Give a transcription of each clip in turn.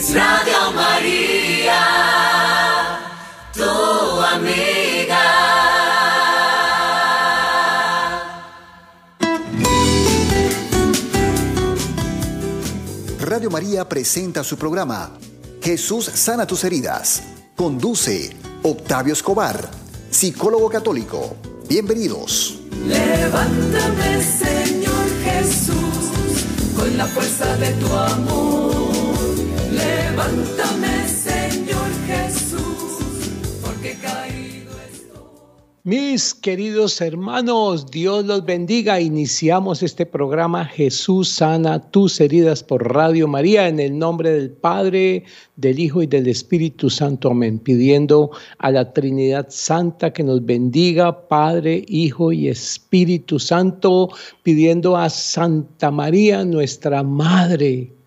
es Radio María, tu amiga. Radio María presenta su programa Jesús sana tus heridas. Conduce Octavio Escobar, psicólogo católico. Bienvenidos. Levántame, Señor Jesús, con la fuerza de tu amor. Levántame, Señor Jesús, porque caído estoy. Mis queridos hermanos, Dios los bendiga. Iniciamos este programa Jesús sana tus heridas por Radio María en el nombre del Padre, del Hijo y del Espíritu Santo. Amén. Pidiendo a la Trinidad Santa que nos bendiga, Padre, Hijo y Espíritu Santo. Pidiendo a Santa María, nuestra Madre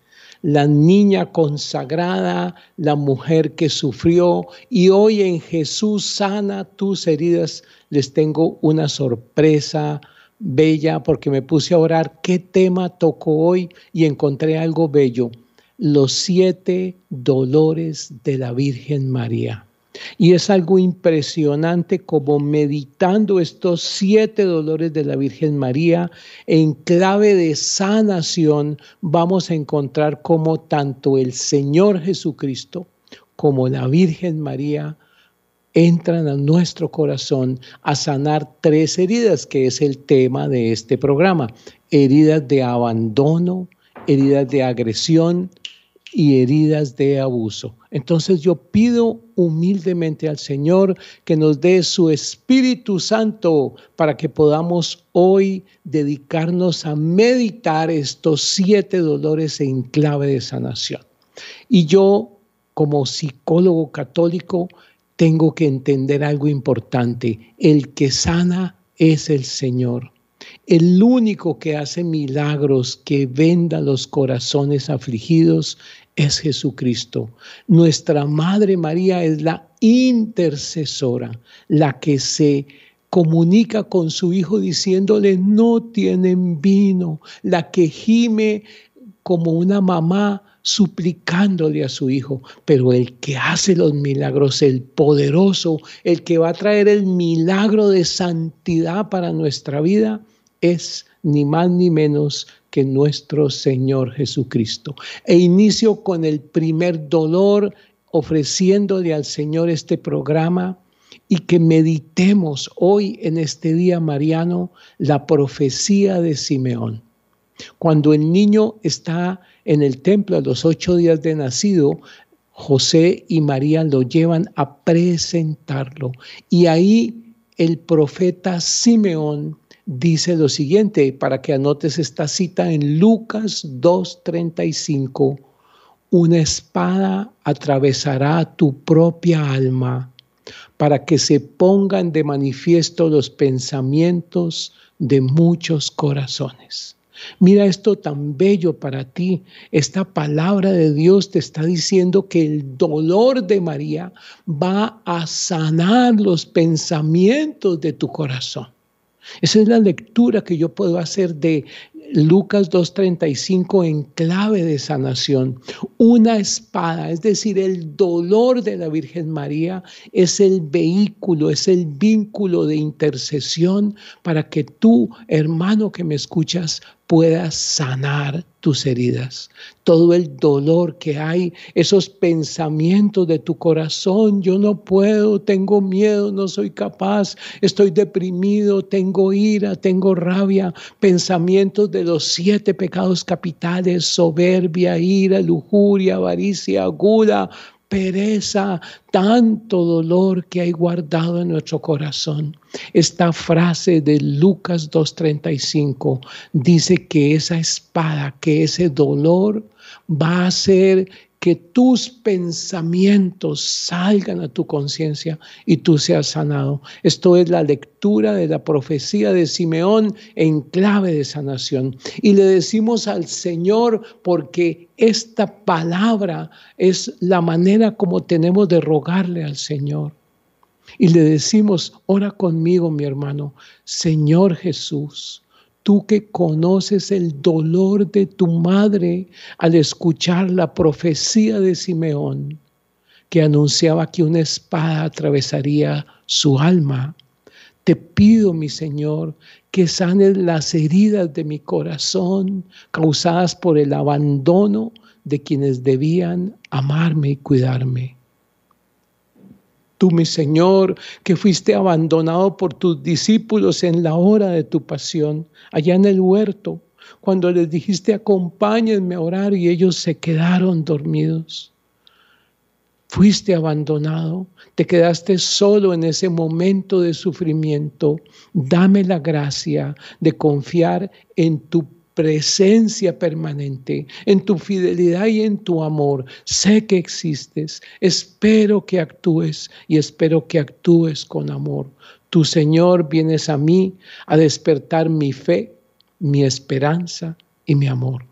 la niña consagrada, la mujer que sufrió y hoy en Jesús sana tus heridas. Les tengo una sorpresa bella porque me puse a orar qué tema tocó hoy y encontré algo bello, los siete dolores de la Virgen María. Y es algo impresionante como meditando estos siete dolores de la Virgen María en clave de sanación vamos a encontrar como tanto el Señor Jesucristo como la Virgen María entran a nuestro corazón a sanar tres heridas, que es el tema de este programa. Heridas de abandono, heridas de agresión, y heridas de abuso. Entonces yo pido humildemente al Señor que nos dé su Espíritu Santo para que podamos hoy dedicarnos a meditar estos siete dolores en clave de sanación. Y yo, como psicólogo católico, tengo que entender algo importante. El que sana es el Señor. El único que hace milagros, que venda los corazones afligidos, es Jesucristo. Nuestra Madre María es la intercesora, la que se comunica con su Hijo diciéndole, no tienen vino, la que gime como una mamá suplicándole a su hijo, pero el que hace los milagros, el poderoso, el que va a traer el milagro de santidad para nuestra vida, es ni más ni menos que nuestro Señor Jesucristo. E inicio con el primer dolor ofreciéndole al Señor este programa y que meditemos hoy en este día mariano la profecía de Simeón. Cuando el niño está en el templo a los ocho días de nacido, José y María lo llevan a presentarlo. Y ahí el profeta Simeón dice lo siguiente, para que anotes esta cita en Lucas 2.35, una espada atravesará tu propia alma para que se pongan de manifiesto los pensamientos de muchos corazones. Mira esto tan bello para ti. Esta palabra de Dios te está diciendo que el dolor de María va a sanar los pensamientos de tu corazón. Esa es la lectura que yo puedo hacer de Lucas 2.35 en clave de sanación. Una espada, es decir, el dolor de la Virgen María es el vehículo, es el vínculo de intercesión para que tú, hermano que me escuchas, puedas sanar tus heridas, todo el dolor que hay, esos pensamientos de tu corazón, yo no puedo, tengo miedo, no soy capaz, estoy deprimido, tengo ira, tengo rabia, pensamientos de los siete pecados capitales, soberbia, ira, lujuria, avaricia, aguda, pereza, tanto dolor que hay guardado en nuestro corazón. Esta frase de Lucas 2.35 dice que esa espada, que ese dolor va a ser que tus pensamientos salgan a tu conciencia y tú seas sanado. Esto es la lectura de la profecía de Simeón en clave de sanación. Y le decimos al Señor porque esta palabra es la manera como tenemos de rogarle al Señor. Y le decimos, ora conmigo, mi hermano, Señor Jesús, tú que conoces el dolor de tu madre al escuchar la profecía de Simeón, que anunciaba que una espada atravesaría su alma. Te pido, mi Señor, que sanes las heridas de mi corazón causadas por el abandono de quienes debían amarme y cuidarme. Tú, mi Señor, que fuiste abandonado por tus discípulos en la hora de tu pasión, allá en el huerto, cuando les dijiste acompáñenme a orar y ellos se quedaron dormidos. Fuiste abandonado, te quedaste solo en ese momento de sufrimiento. Dame la gracia de confiar en tu presencia permanente, en tu fidelidad y en tu amor. Sé que existes, espero que actúes y espero que actúes con amor. Tu Señor vienes a mí a despertar mi fe, mi esperanza y mi amor.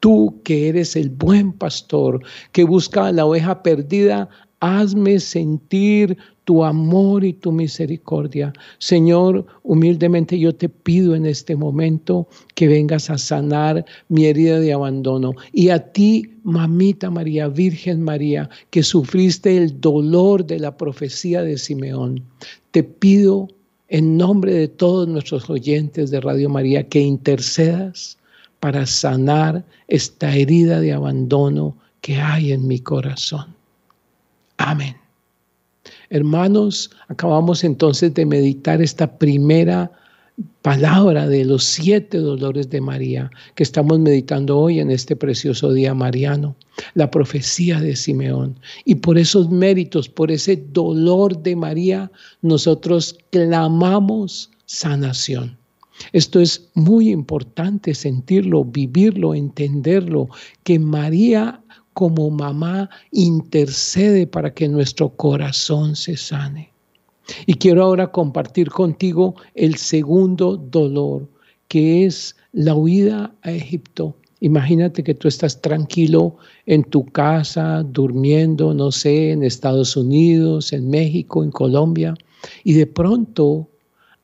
Tú que eres el buen pastor que busca a la oveja perdida, hazme sentir tu amor y tu misericordia. Señor, humildemente yo te pido en este momento que vengas a sanar mi herida de abandono. Y a ti, mamita María, Virgen María, que sufriste el dolor de la profecía de Simeón, te pido en nombre de todos nuestros oyentes de Radio María que intercedas para sanar esta herida de abandono que hay en mi corazón. Amén. Hermanos, acabamos entonces de meditar esta primera palabra de los siete dolores de María que estamos meditando hoy en este precioso día mariano, la profecía de Simeón. Y por esos méritos, por ese dolor de María, nosotros clamamos sanación. Esto es muy importante sentirlo, vivirlo, entenderlo, que María como mamá intercede para que nuestro corazón se sane. Y quiero ahora compartir contigo el segundo dolor, que es la huida a Egipto. Imagínate que tú estás tranquilo en tu casa, durmiendo, no sé, en Estados Unidos, en México, en Colombia, y de pronto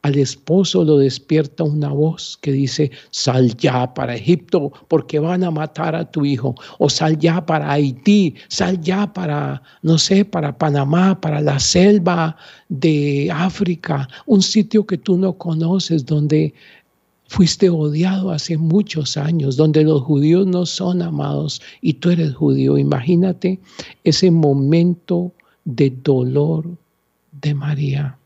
al esposo lo despierta una voz que dice, sal ya para Egipto porque van a matar a tu hijo, o sal ya para Haití, sal ya para, no sé, para Panamá, para la selva de África, un sitio que tú no conoces, donde fuiste odiado hace muchos años, donde los judíos no son amados y tú eres judío. Imagínate ese momento de dolor de María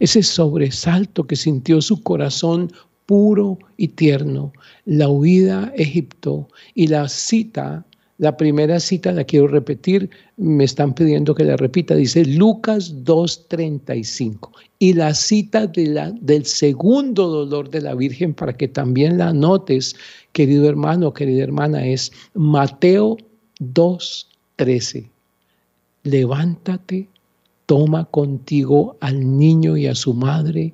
ese sobresalto que sintió su corazón puro y tierno, la huida a Egipto y la cita, la primera cita la quiero repetir, me están pidiendo que la repita, dice Lucas 2.35 y la cita de la, del segundo dolor de la Virgen para que también la notes, querido hermano, querida hermana, es Mateo 2.13. Levántate toma contigo al niño y a su madre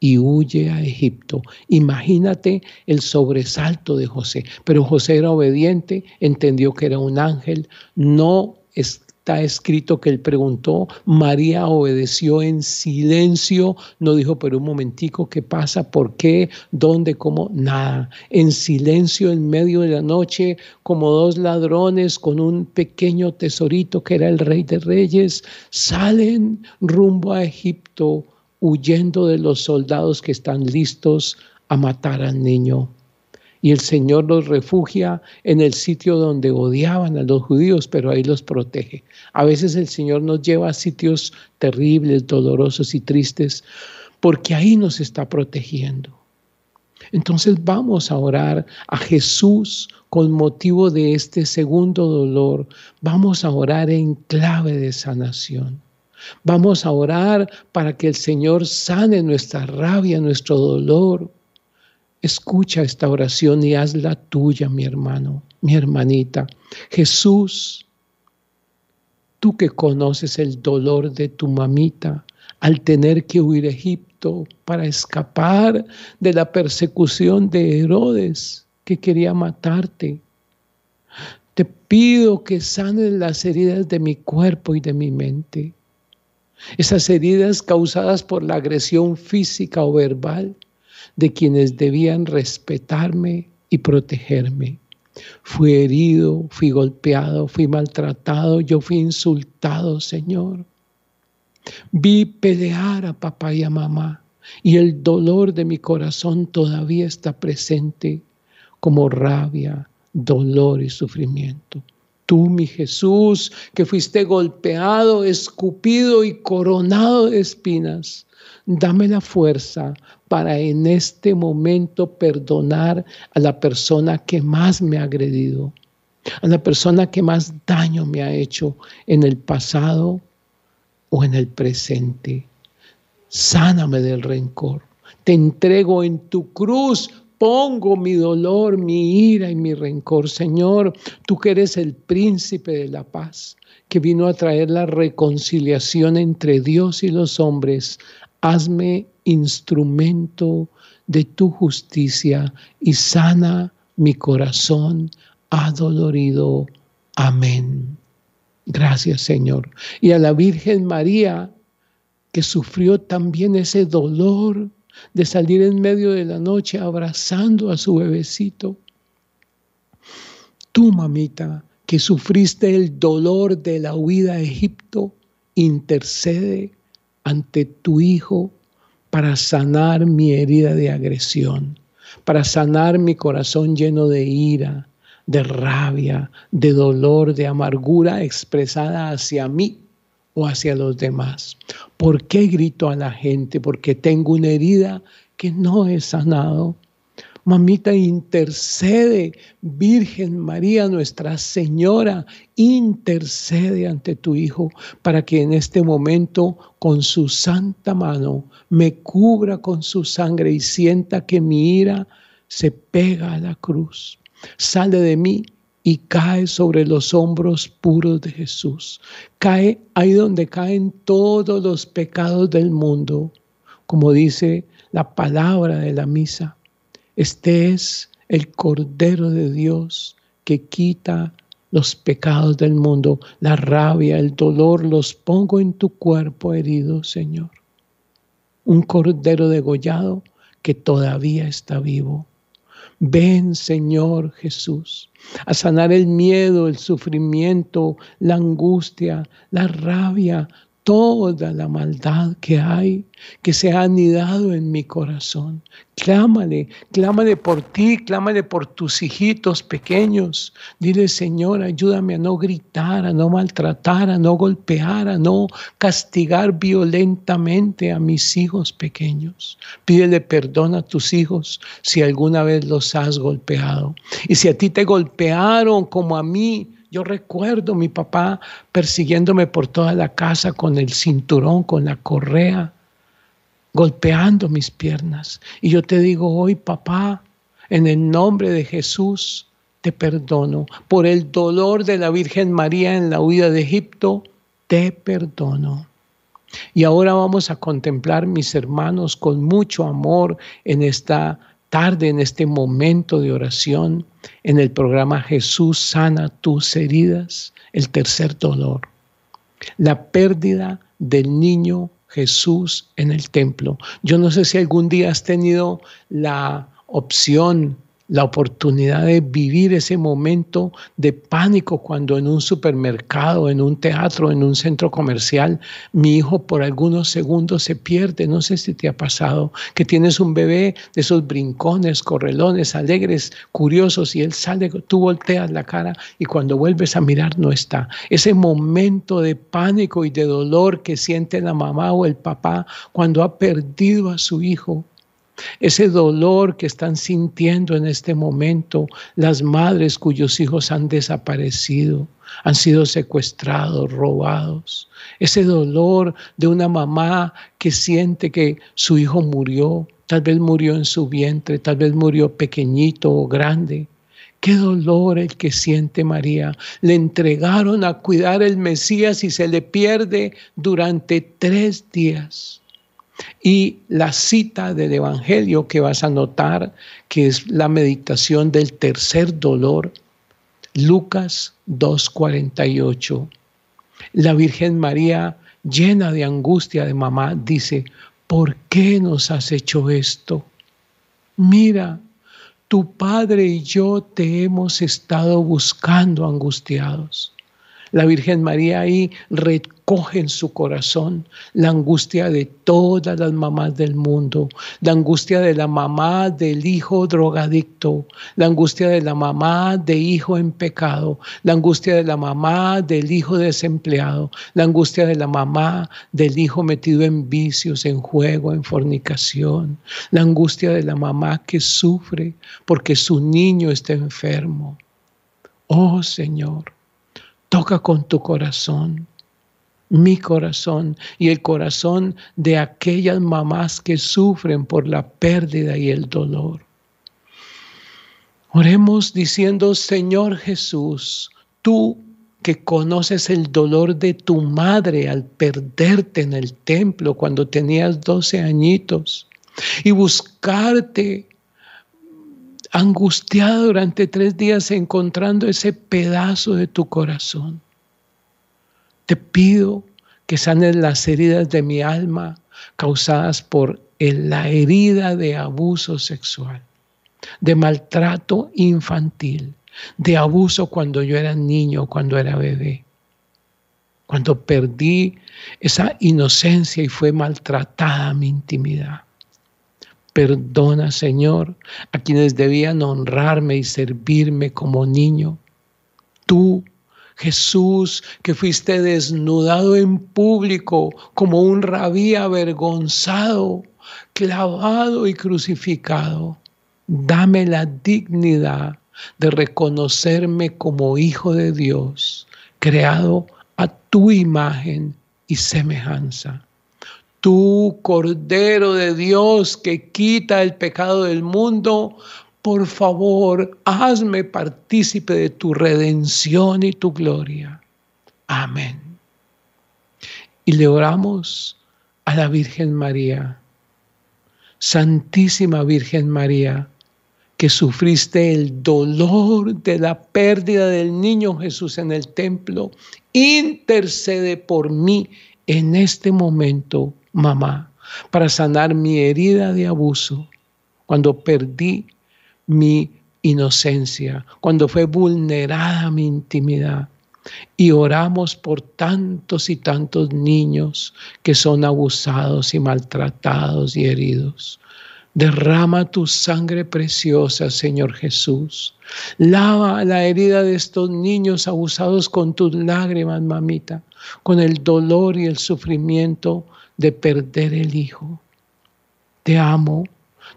y huye a Egipto. Imagínate el sobresalto de José. Pero José era obediente, entendió que era un ángel, no está escrito que él preguntó, María obedeció en silencio, no dijo, pero un momentico, ¿qué pasa? ¿Por qué? ¿Dónde? ¿Cómo? Nada. En silencio en medio de la noche, como dos ladrones con un pequeño tesorito que era el rey de reyes, salen rumbo a Egipto huyendo de los soldados que están listos a matar al niño y el Señor los refugia en el sitio donde odiaban a los judíos, pero ahí los protege. A veces el Señor nos lleva a sitios terribles, dolorosos y tristes, porque ahí nos está protegiendo. Entonces vamos a orar a Jesús con motivo de este segundo dolor. Vamos a orar en clave de sanación. Vamos a orar para que el Señor sane nuestra rabia, nuestro dolor, Escucha esta oración y hazla tuya, mi hermano, mi hermanita. Jesús, tú que conoces el dolor de tu mamita al tener que huir a Egipto para escapar de la persecución de Herodes que quería matarte. Te pido que sanes las heridas de mi cuerpo y de mi mente. Esas heridas causadas por la agresión física o verbal de quienes debían respetarme y protegerme. Fui herido, fui golpeado, fui maltratado, yo fui insultado, Señor. Vi pelear a papá y a mamá y el dolor de mi corazón todavía está presente como rabia, dolor y sufrimiento. Tú, mi Jesús, que fuiste golpeado, escupido y coronado de espinas, dame la fuerza para en este momento perdonar a la persona que más me ha agredido, a la persona que más daño me ha hecho en el pasado o en el presente. Sáname del rencor. Te entrego en tu cruz pongo mi dolor, mi ira y mi rencor. Señor, tú que eres el príncipe de la paz, que vino a traer la reconciliación entre Dios y los hombres, hazme instrumento de tu justicia y sana mi corazón adolorido. Amén. Gracias Señor. Y a la Virgen María, que sufrió también ese dolor de salir en medio de la noche abrazando a su bebecito. Tú, mamita, que sufriste el dolor de la huida a Egipto, intercede ante tu Hijo para sanar mi herida de agresión, para sanar mi corazón lleno de ira, de rabia, de dolor, de amargura expresada hacia mí o hacia los demás. ¿Por qué grito a la gente? Porque tengo una herida que no he sanado. Mamita, intercede, Virgen María, Nuestra Señora, intercede ante tu Hijo para que en este momento con su santa mano me cubra con su sangre y sienta que mi ira se pega a la cruz. Sale de mí y cae sobre los hombros puros de Jesús. Cae ahí donde caen todos los pecados del mundo, como dice la palabra de la misa. Este es el Cordero de Dios que quita los pecados del mundo, la rabia, el dolor, los pongo en tu cuerpo herido, Señor. Un Cordero degollado que todavía está vivo Ven, Señor Jesús, a sanar el miedo, el sufrimiento, la angustia, la rabia, toda la maldad que hay, que se ha anidado en mi corazón. Clámale, clámale por ti, clámale por tus hijitos pequeños. Dile, Señor, ayúdame a no gritar, a no maltratar, a no golpear, a no castigar violentamente a mis hijos pequeños. Pídele perdón a tus hijos si alguna vez los has golpeado. Y si a ti te golpearon como a mí, yo recuerdo mi papá persiguiéndome por toda la casa con el cinturón, con la correa, golpeando mis piernas. Y yo te digo hoy, papá, en el nombre de Jesús, te perdono. Por el dolor de la Virgen María en la huida de Egipto, te perdono. Y ahora vamos a contemplar, mis hermanos, con mucho amor en esta tarde, en este momento de oración, en el programa Jesús sana tus heridas, el tercer dolor, la pérdida del niño Jesús en el templo. Yo no sé si algún día has tenido la opción la oportunidad de vivir ese momento de pánico cuando en un supermercado, en un teatro, en un centro comercial, mi hijo por algunos segundos se pierde. No sé si te ha pasado que tienes un bebé de esos brincones, correlones, alegres, curiosos y él sale, tú volteas la cara y cuando vuelves a mirar no está. Ese momento de pánico y de dolor que siente la mamá o el papá cuando ha perdido a su hijo ese dolor que están sintiendo en este momento las madres cuyos hijos han desaparecido, han sido secuestrados, robados. Ese dolor de una mamá que siente que su hijo murió, tal vez murió en su vientre, tal vez murió pequeñito o grande. Qué dolor el que siente María. Le entregaron a cuidar el Mesías y se le pierde durante tres días. Y la cita del Evangelio que vas a notar, que es la meditación del tercer dolor, Lucas 2.48. La Virgen María, llena de angustia de mamá, dice, ¿por qué nos has hecho esto? mira, tu Padre y yo te hemos estado buscando angustiados. La Virgen María ahí recoge en su corazón la angustia de todas las mamás del mundo, la angustia de la mamá del hijo drogadicto, la angustia de la mamá de hijo en pecado, la angustia de la mamá del hijo desempleado, la angustia de la mamá del hijo metido en vicios, en juego, en fornicación, la angustia de la mamá que sufre porque su niño está enfermo. Oh Señor, Toca con tu corazón, mi corazón y el corazón de aquellas mamás que sufren por la pérdida y el dolor. Oremos diciendo, Señor Jesús, tú que conoces el dolor de tu madre al perderte en el templo cuando tenías 12 añitos y buscarte angustiada durante tres días encontrando ese pedazo de tu corazón. Te pido que sanes las heridas de mi alma causadas por la herida de abuso sexual, de maltrato infantil, de abuso cuando yo era niño, cuando era bebé, cuando perdí esa inocencia y fue maltratada mi intimidad. Perdona, Señor, a quienes debían honrarme y servirme como niño. Tú, Jesús, que fuiste desnudado en público como un rabí avergonzado, clavado y crucificado. Dame la dignidad de reconocerme como hijo de Dios, creado a tu imagen y semejanza tú, Cordero de Dios, que quita el pecado del mundo, por favor, hazme partícipe de tu redención y tu gloria. Amén. Y le oramos a la Virgen María, Santísima Virgen María, que sufriste el dolor de la pérdida del niño Jesús en el templo, intercede por mí en este momento mamá, para sanar mi herida de abuso, cuando perdí mi inocencia, cuando fue vulnerada mi intimidad. Y oramos por tantos y tantos niños que son abusados y maltratados y heridos. Derrama tu sangre preciosa, Señor Jesús. Lava la herida de estos niños abusados con tus lágrimas, mamita, con el dolor y el sufrimiento de perder el hijo. Te amo,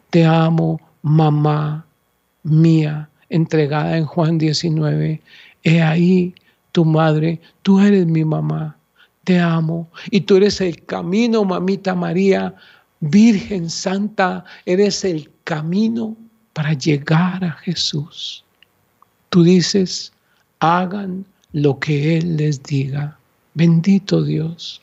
te amo, mamá mía, entregada en Juan 19. He ahí tu madre, tú eres mi mamá, te amo. Y tú eres el camino, mamita María, Virgen Santa, eres el camino para llegar a Jesús. Tú dices, hagan lo que Él les diga. Bendito Dios.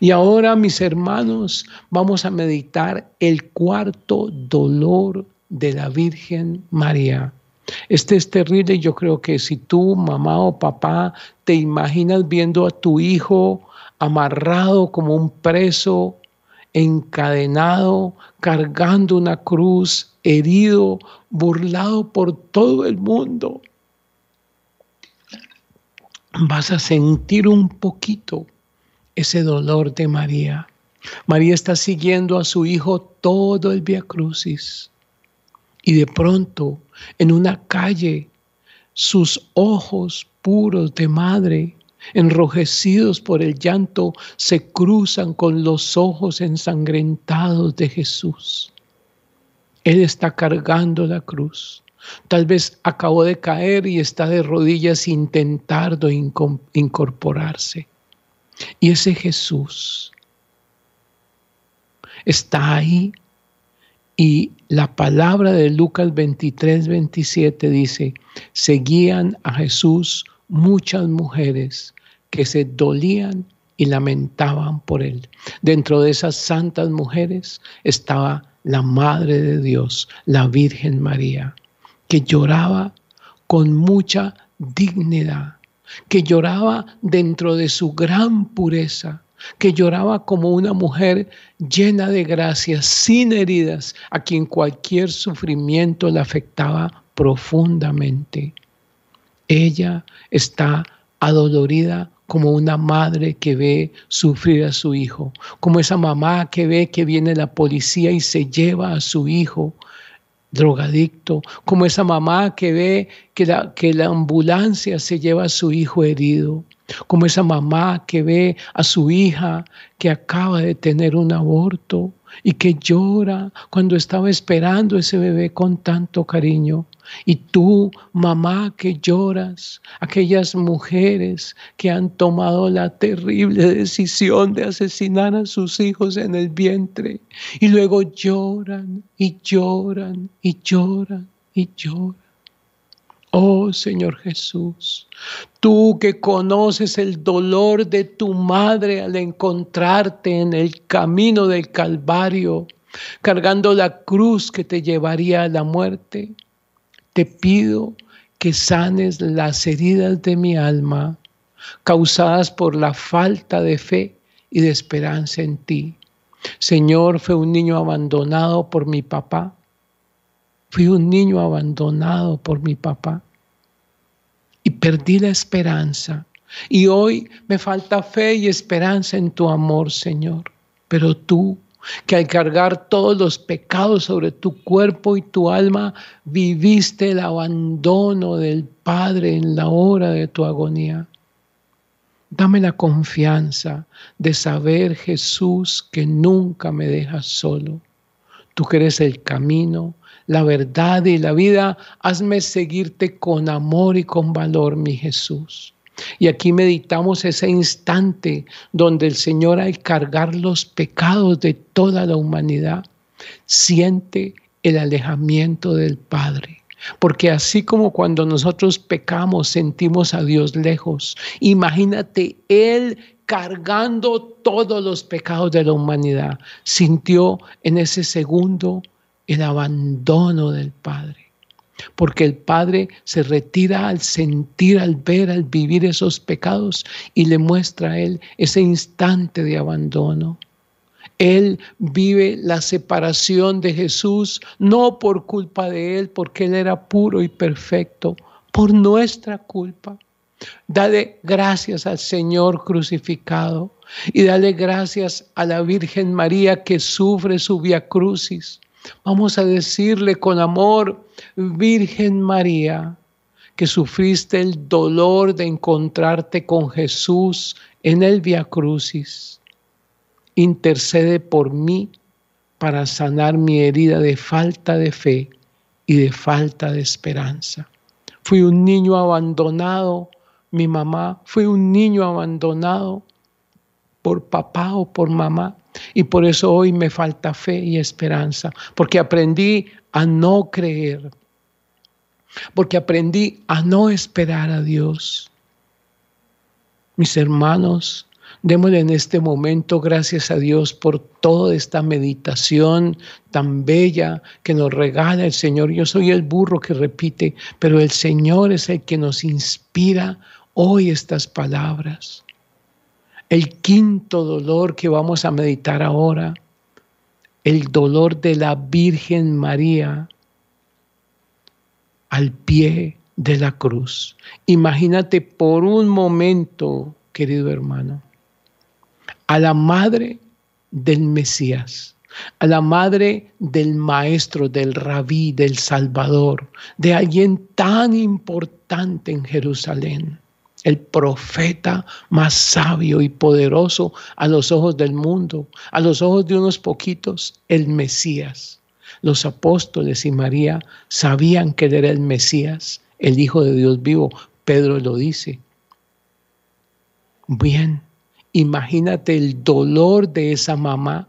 Y ahora, mis hermanos, vamos a meditar el cuarto dolor de la Virgen María. Este es terrible yo creo que si tú, mamá o papá, te imaginas viendo a tu hijo amarrado como un preso, encadenado, cargando una cruz, herido, burlado por todo el mundo, vas a sentir un poquito ese dolor de María. María está siguiendo a su hijo todo el Via Crucis. Y de pronto, en una calle, sus ojos puros de madre, enrojecidos por el llanto, se cruzan con los ojos ensangrentados de Jesús. Él está cargando la cruz. Tal vez acabó de caer y está de rodillas intentando incorporarse. Y ese Jesús está ahí y la palabra de Lucas 23, 27 dice, seguían a Jesús muchas mujeres que se dolían y lamentaban por él. Dentro de esas santas mujeres estaba la Madre de Dios, la Virgen María, que lloraba con mucha dignidad que lloraba dentro de su gran pureza, que lloraba como una mujer llena de gracia, sin heridas, a quien cualquier sufrimiento le afectaba profundamente. Ella está adolorida como una madre que ve sufrir a su hijo, como esa mamá que ve que viene la policía y se lleva a su hijo drogadicto, como esa mamá que ve que la, que la ambulancia se lleva a su hijo herido, como esa mamá que ve a su hija que acaba de tener un aborto y que llora cuando estaba esperando ese bebé con tanto cariño. Y tú, mamá, que lloras, aquellas mujeres que han tomado la terrible decisión de asesinar a sus hijos en el vientre y luego lloran y lloran y lloran y lloran. Oh Señor Jesús, tú que conoces el dolor de tu madre al encontrarte en el camino del Calvario, cargando la cruz que te llevaría a la muerte, te pido que sanes las heridas de mi alma causadas por la falta de fe y de esperanza en ti. Señor, fue un niño abandonado por mi papá. Fui un niño abandonado por mi papá y perdí la esperanza. Y hoy me falta fe y esperanza en tu amor, Señor. Pero tú, que al cargar todos los pecados sobre tu cuerpo y tu alma, viviste el abandono del Padre en la hora de tu agonía. Dame la confianza de saber, Jesús, que nunca me dejas solo. Tú que eres el camino, la verdad y la vida, hazme seguirte con amor y con valor, mi Jesús. Y aquí meditamos ese instante donde el Señor al cargar los pecados de toda la humanidad, siente el alejamiento del Padre. Porque así como cuando nosotros pecamos sentimos a Dios lejos, imagínate Él cargando todos los pecados de la humanidad, sintió en ese segundo el abandono del Padre. Porque el Padre se retira al sentir, al ver, al vivir esos pecados y le muestra a Él ese instante de abandono. Él vive la separación de Jesús no por culpa de Él, porque Él era puro y perfecto, por nuestra culpa. Dale gracias al Señor crucificado y dale gracias a la Virgen María que sufre su via crucis Vamos a decirle con amor, Virgen María, que sufriste el dolor de encontrarte con Jesús en el Via Crucis. Intercede por mí para sanar mi herida de falta de fe y de falta de esperanza. Fui un niño abandonado, mi mamá, fui un niño abandonado por papá o por mamá. Y por eso hoy me falta fe y esperanza, porque aprendí a no creer, porque aprendí a no esperar a Dios. Mis hermanos, démosle en este momento gracias a Dios por toda esta meditación tan bella que nos regala el Señor. Yo soy el burro que repite, pero el Señor es el que nos inspira hoy estas palabras. El quinto dolor que vamos a meditar ahora, el dolor de la Virgen María al pie de la cruz. Imagínate por un momento, querido hermano, a la madre del Mesías, a la madre del maestro, del rabí, del Salvador, de alguien tan importante en Jerusalén el profeta más sabio y poderoso a los ojos del mundo, a los ojos de unos poquitos, el Mesías. Los apóstoles y María sabían que él era el Mesías, el Hijo de Dios vivo. Pedro lo dice. Bien, imagínate el dolor de esa mamá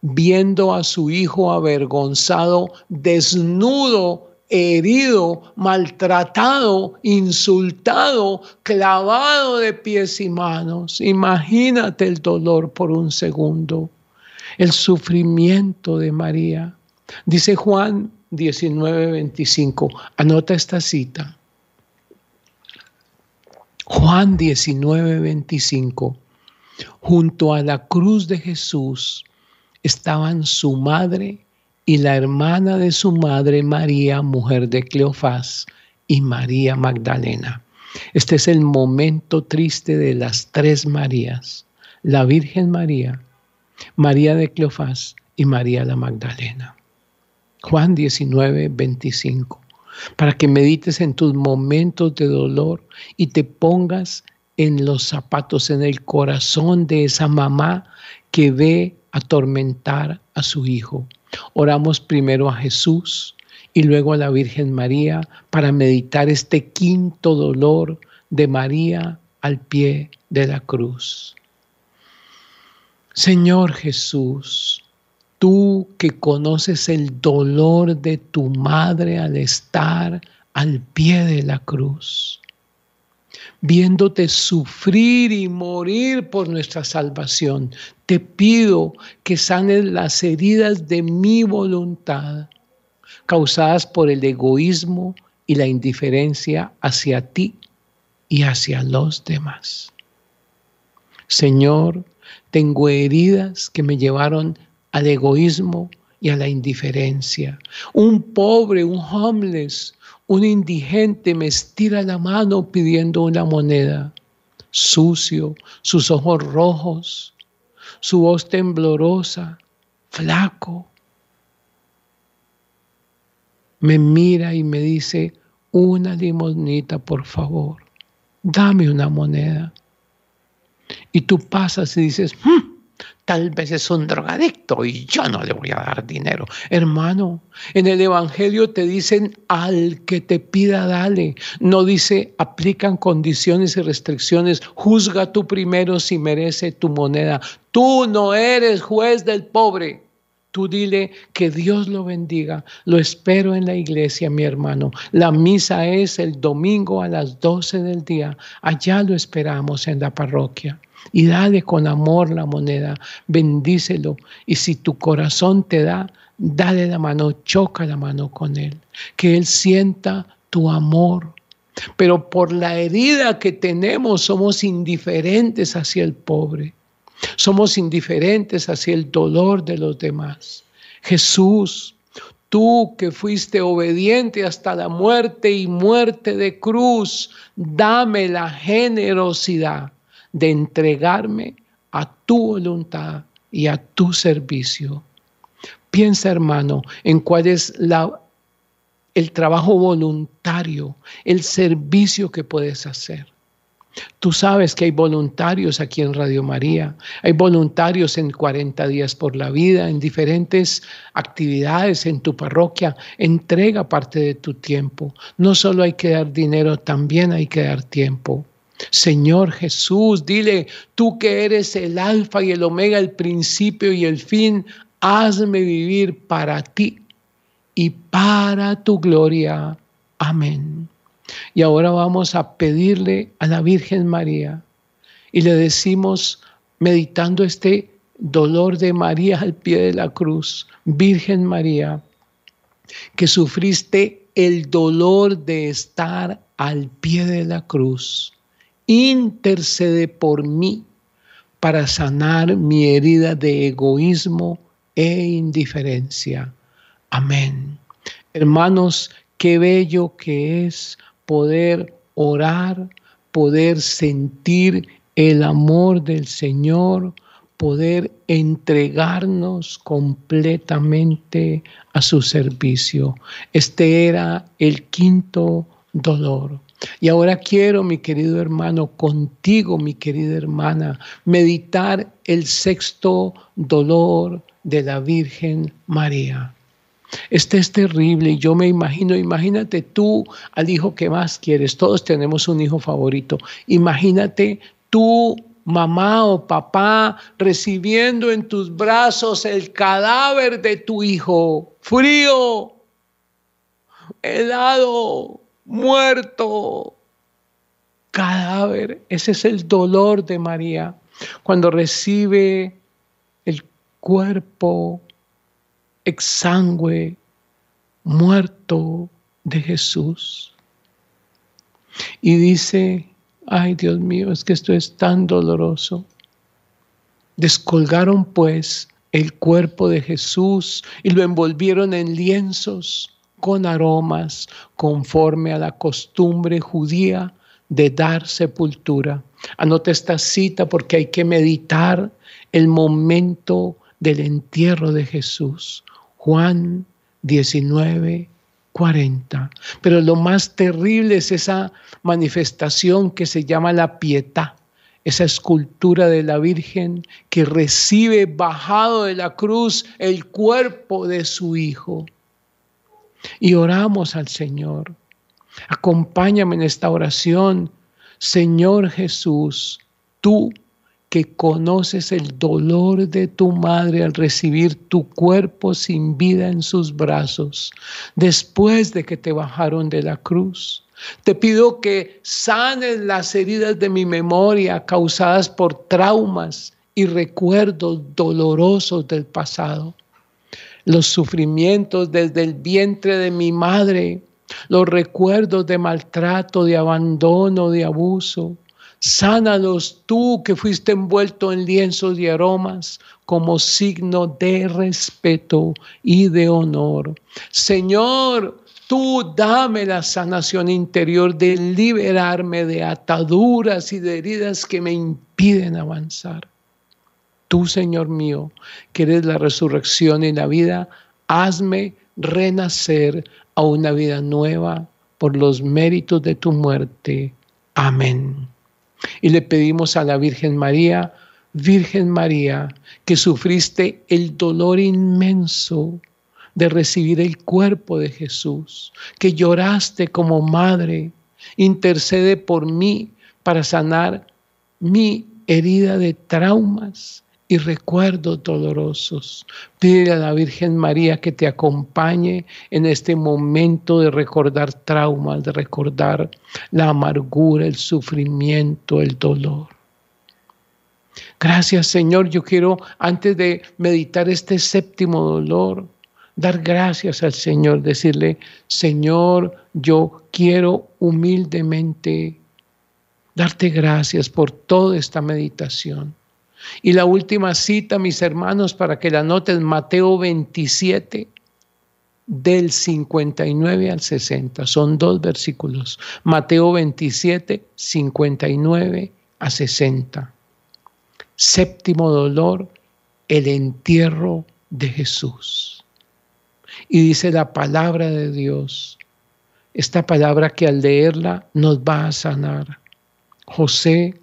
viendo a su hijo avergonzado, desnudo herido, maltratado, insultado, clavado de pies y manos. Imagínate el dolor por un segundo, el sufrimiento de María. Dice Juan 19:25, anota esta cita. Juan 19:25, Junto a la cruz de Jesús estaban su madre y la hermana de su madre María, mujer de Cleofás, y María Magdalena. Este es el momento triste de las tres Marías, la Virgen María, María de Cleofás y María la Magdalena. Juan 19, 25. Para que medites en tus momentos de dolor y te pongas en los zapatos, en el corazón de esa mamá que ve atormentar a su hijo. Oramos primero a Jesús y luego a la Virgen María para meditar este quinto dolor de María al pie de la cruz. Señor Jesús, tú que conoces el dolor de tu madre al estar al pie de la cruz, viéndote sufrir y morir por nuestra salvación, te pido que sanes las heridas de mi voluntad, causadas por el egoísmo y la indiferencia hacia ti y hacia los demás. Señor, tengo heridas que me llevaron al egoísmo y a la indiferencia. Un pobre, un homeless, un indigente me estira la mano pidiendo una moneda. Sucio, sus ojos rojos, su voz temblorosa, flaco. Me mira y me dice, una limonita, por favor, dame una moneda. Y tú pasas y dices, hmm, Tal vez es un drogadicto y yo no le voy a dar dinero. Hermano, en el Evangelio te dicen al que te pida, dale. No dice aplican condiciones y restricciones. Juzga tú primero si merece tu moneda. Tú no eres juez del pobre. Tú dile que Dios lo bendiga. Lo espero en la iglesia, mi hermano. La misa es el domingo a las 12 del día. Allá lo esperamos en la parroquia y dale con amor la moneda, bendícelo. Y si tu corazón te da, dale la mano, choca la mano con él, que él sienta tu amor. Pero por la herida que tenemos somos indiferentes hacia el pobre, somos indiferentes hacia el dolor de los demás. Jesús, tú que fuiste obediente hasta la muerte y muerte de cruz, dame la generosidad de entregarme a tu voluntad y a tu servicio. Piensa, hermano, en cuál es el trabajo voluntario, el servicio que puedes hacer. Tú sabes que hay voluntarios aquí en Radio María, hay voluntarios en 40 días por la vida, en diferentes actividades en tu parroquia. Entrega parte de tu tiempo. No solo hay que dar dinero, también hay que dar tiempo. Señor Jesús, dile, tú que eres el alfa y el omega, el principio y el fin, hazme vivir para ti y para tu gloria. Amén. Y ahora vamos a pedirle a la Virgen María y le decimos, meditando este dolor de María al pie de la cruz, Virgen María, que sufriste el dolor de estar al pie de la cruz intercede por mí para sanar mi herida de egoísmo e indiferencia. Amén. Hermanos, qué bello que es poder orar, poder sentir el amor del Señor, poder entregarnos completamente a su servicio. Este era el quinto dolor. Y ahora quiero, mi querido hermano, contigo, mi querida hermana, meditar el sexto dolor de la Virgen María. Este es terrible y yo me imagino, imagínate tú al hijo que más quieres, todos tenemos un hijo favorito, imagínate tú mamá o papá recibiendo en tus brazos el cadáver de tu hijo, frío, helado, muerto, cadáver. Ese es el dolor de María cuando recibe el cuerpo exangüe, muerto de Jesús. Y dice, ay Dios mío, es que esto es tan doloroso. Descolgaron pues el cuerpo de Jesús y lo envolvieron en lienzos con aromas conforme a la costumbre judía de dar sepultura. Anota esta cita porque hay que meditar el momento del entierro de Jesús. Juan 19, 40. Pero lo más terrible es esa manifestación que se llama la pietad, esa escultura de la Virgen que recibe bajado de la cruz el cuerpo de su Hijo. Y oramos al Señor. Acompáñame en esta oración. Señor Jesús, tú que conoces el dolor de tu madre al recibir tu cuerpo sin vida en sus brazos, después de que te bajaron de la cruz. Te pido que sanes las heridas de mi memoria causadas por traumas y recuerdos dolorosos del pasado. Los sufrimientos desde el vientre de mi madre, los recuerdos de maltrato, de abandono, de abuso, Sánalos tú que fuiste envuelto en lienzos y aromas como signo de respeto y de honor. Señor, tú dame la sanación interior de liberarme de ataduras y de heridas que me impiden avanzar. Tú, Señor mío, que eres la resurrección y la vida, hazme renacer a una vida nueva por los méritos de tu muerte. Amén. Y le pedimos a la Virgen María, Virgen María, que sufriste el dolor inmenso de recibir el cuerpo de Jesús, que lloraste como madre, intercede por mí para sanar mi herida de traumas y recuerdos dolorosos. Pide a la Virgen María que te acompañe en este momento de recordar traumas, de recordar la amargura, el sufrimiento, el dolor. Gracias Señor, yo quiero antes de meditar este séptimo dolor, dar gracias al Señor, decirle, Señor, yo quiero humildemente darte gracias por toda esta meditación. Y la última cita, mis hermanos, para que la noten, Mateo 27, del 59 al 60. Son dos versículos. Mateo 27, 59 a 60. Séptimo dolor, el entierro de Jesús. Y dice la palabra de Dios, esta palabra que al leerla nos va a sanar. José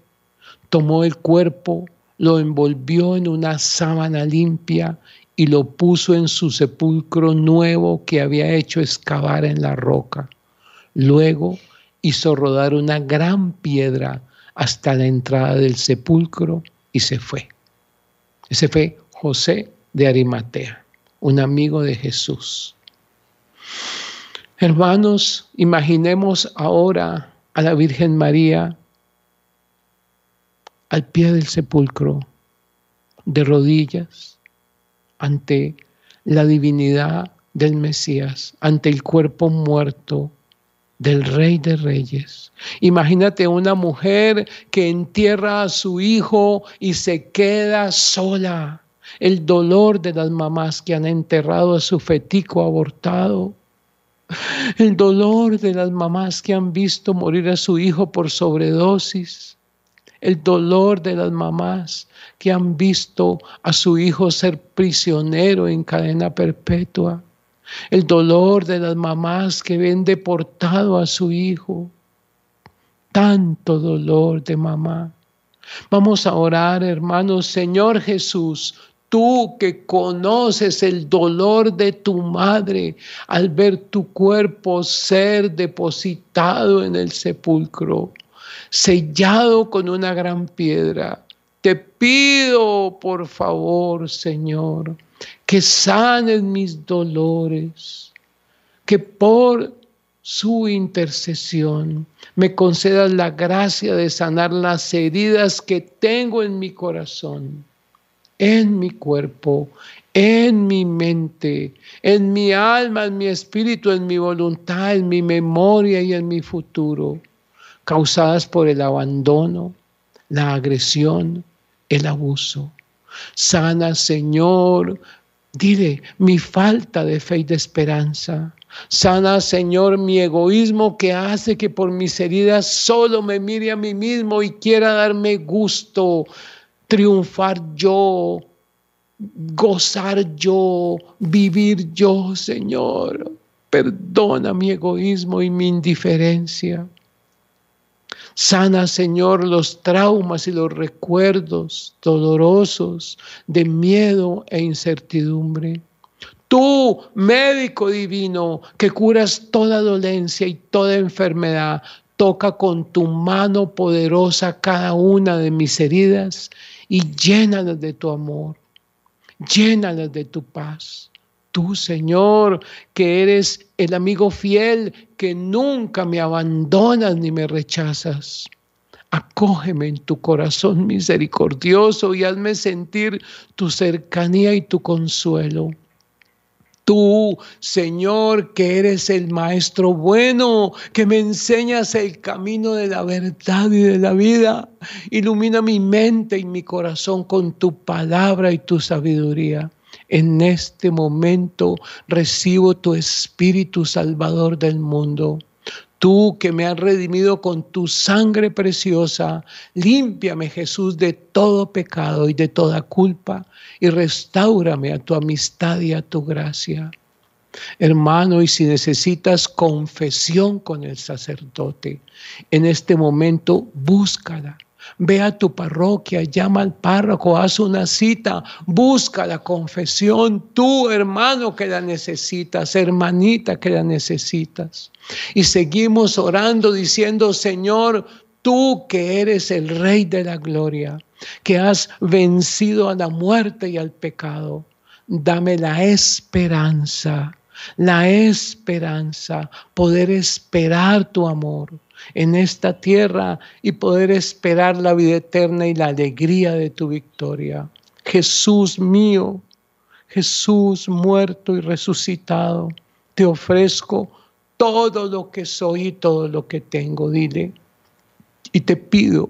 tomó el cuerpo lo envolvió en una sábana limpia y lo puso en su sepulcro nuevo que había hecho excavar en la roca. Luego hizo rodar una gran piedra hasta la entrada del sepulcro y se fue. Ese fue José de Arimatea, un amigo de Jesús. Hermanos, imaginemos ahora a la Virgen María al pie del sepulcro, de rodillas, ante la divinidad del Mesías, ante el cuerpo muerto del Rey de Reyes. Imagínate una mujer que entierra a su hijo y se queda sola. El dolor de las mamás que han enterrado a su fetico abortado. El dolor de las mamás que han visto morir a su hijo por sobredosis el dolor de las mamás que han visto a su hijo ser prisionero en cadena perpetua, el dolor de las mamás que ven deportado a su hijo, tanto dolor de mamá. Vamos a orar, hermanos, Señor Jesús, tú que conoces el dolor de tu madre al ver tu cuerpo ser depositado en el sepulcro sellado con una gran piedra. Te pido, por favor, Señor, que sanes mis dolores, que por su intercesión me concedas la gracia de sanar las heridas que tengo en mi corazón, en mi cuerpo, en mi mente, en mi alma, en mi espíritu, en mi voluntad, en mi memoria y en mi futuro causadas por el abandono, la agresión, el abuso. Sana, Señor, dile mi falta de fe y de esperanza. Sana, Señor, mi egoísmo que hace que por mis heridas solo me mire a mí mismo y quiera darme gusto, triunfar yo, gozar yo, vivir yo, Señor. Perdona mi egoísmo y mi indiferencia. Sana, Señor, los traumas y los recuerdos dolorosos de miedo e incertidumbre. Tú, médico divino, que curas toda dolencia y toda enfermedad, toca con tu mano poderosa cada una de mis heridas y llénalas de tu amor, llénalas de tu paz. Tú, Señor, que eres el amigo fiel, que nunca me abandonas ni me rechazas. Acógeme en tu corazón misericordioso y hazme sentir tu cercanía y tu consuelo. Tú, Señor, que eres el Maestro bueno, que me enseñas el camino de la verdad y de la vida, ilumina mi mente y mi corazón con tu palabra y tu sabiduría. En este momento recibo tu Espíritu Salvador del mundo. Tú que me has redimido con tu sangre preciosa, límpiame Jesús de todo pecado y de toda culpa y restaurame a tu amistad y a tu gracia. Hermano, y si necesitas confesión con el sacerdote, en este momento búscala. Ve a tu parroquia, llama al párroco, haz una cita, busca la confesión, tú hermano que la necesitas, hermanita que la necesitas. Y seguimos orando diciendo, Señor, tú que eres el Rey de la Gloria, que has vencido a la muerte y al pecado, dame la esperanza, la esperanza, poder esperar tu amor en esta tierra y poder esperar la vida eterna y la alegría de tu victoria. Jesús mío, Jesús muerto y resucitado, te ofrezco todo lo que soy y todo lo que tengo, dile. Y te pido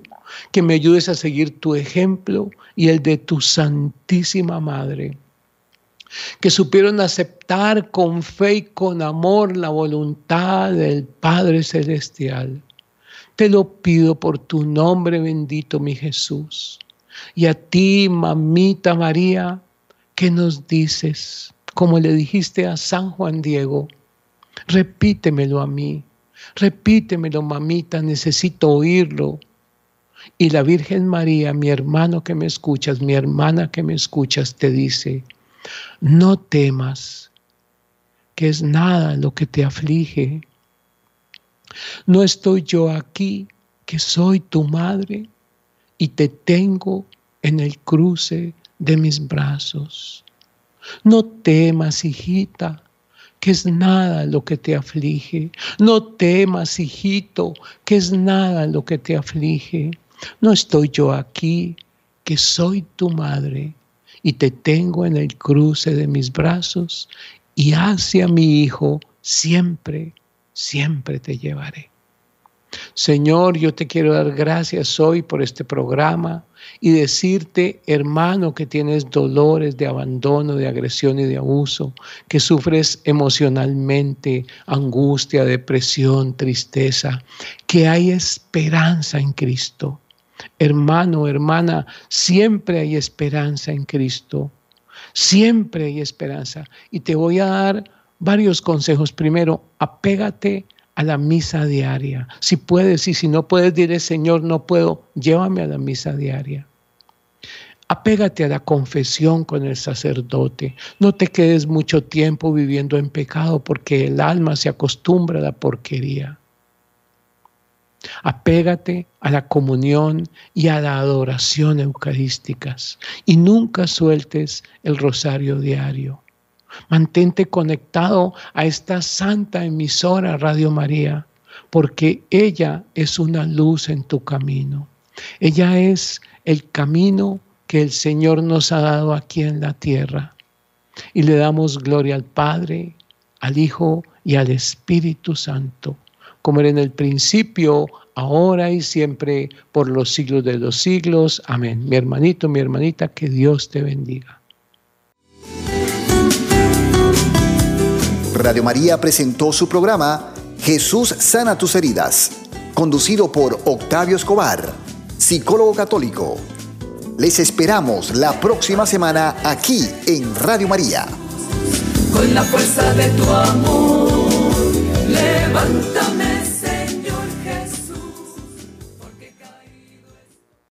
que me ayudes a seguir tu ejemplo y el de tu Santísima Madre que supieron aceptar con fe y con amor la voluntad del Padre Celestial. Te lo pido por tu nombre bendito, mi Jesús. Y a ti, mamita María, ¿qué nos dices? Como le dijiste a San Juan Diego, repítemelo a mí, repítemelo, mamita, necesito oírlo. Y la Virgen María, mi hermano que me escuchas, mi hermana que me escuchas, te dice, no temas, que es nada lo que te aflige. No estoy yo aquí, que soy tu madre, y te tengo en el cruce de mis brazos. No temas, hijita, que es nada lo que te aflige. No temas, hijito, que es nada lo que te aflige. No estoy yo aquí, que soy tu madre, y te tengo en el cruce de mis brazos y hacia mi Hijo siempre, siempre te llevaré. Señor, yo te quiero dar gracias hoy por este programa y decirte, hermano, que tienes dolores de abandono, de agresión y de abuso, que sufres emocionalmente angustia, depresión, tristeza, que hay esperanza en Cristo, Hermano, hermana, siempre hay esperanza en Cristo. Siempre hay esperanza. Y te voy a dar varios consejos. Primero, apégate a la misa diaria. Si puedes y si no puedes, dile, Señor, no puedo, llévame a la misa diaria. Apégate a la confesión con el sacerdote. No te quedes mucho tiempo viviendo en pecado porque el alma se acostumbra a la porquería. Apégate a la comunión y a la adoración eucarísticas y nunca sueltes el rosario diario. Mantente conectado a esta santa emisora Radio María, porque ella es una luz en tu camino. Ella es el camino que el Señor nos ha dado aquí en la tierra. Y le damos gloria al Padre, al Hijo y al Espíritu Santo como era en el principio, ahora y siempre, por los siglos de los siglos. Amén. Mi hermanito, mi hermanita, que Dios te bendiga. Radio María presentó su programa Jesús sana tus heridas, conducido por Octavio Escobar, psicólogo católico. Les esperamos la próxima semana aquí en Radio María. Con la fuerza de tu amor, levántame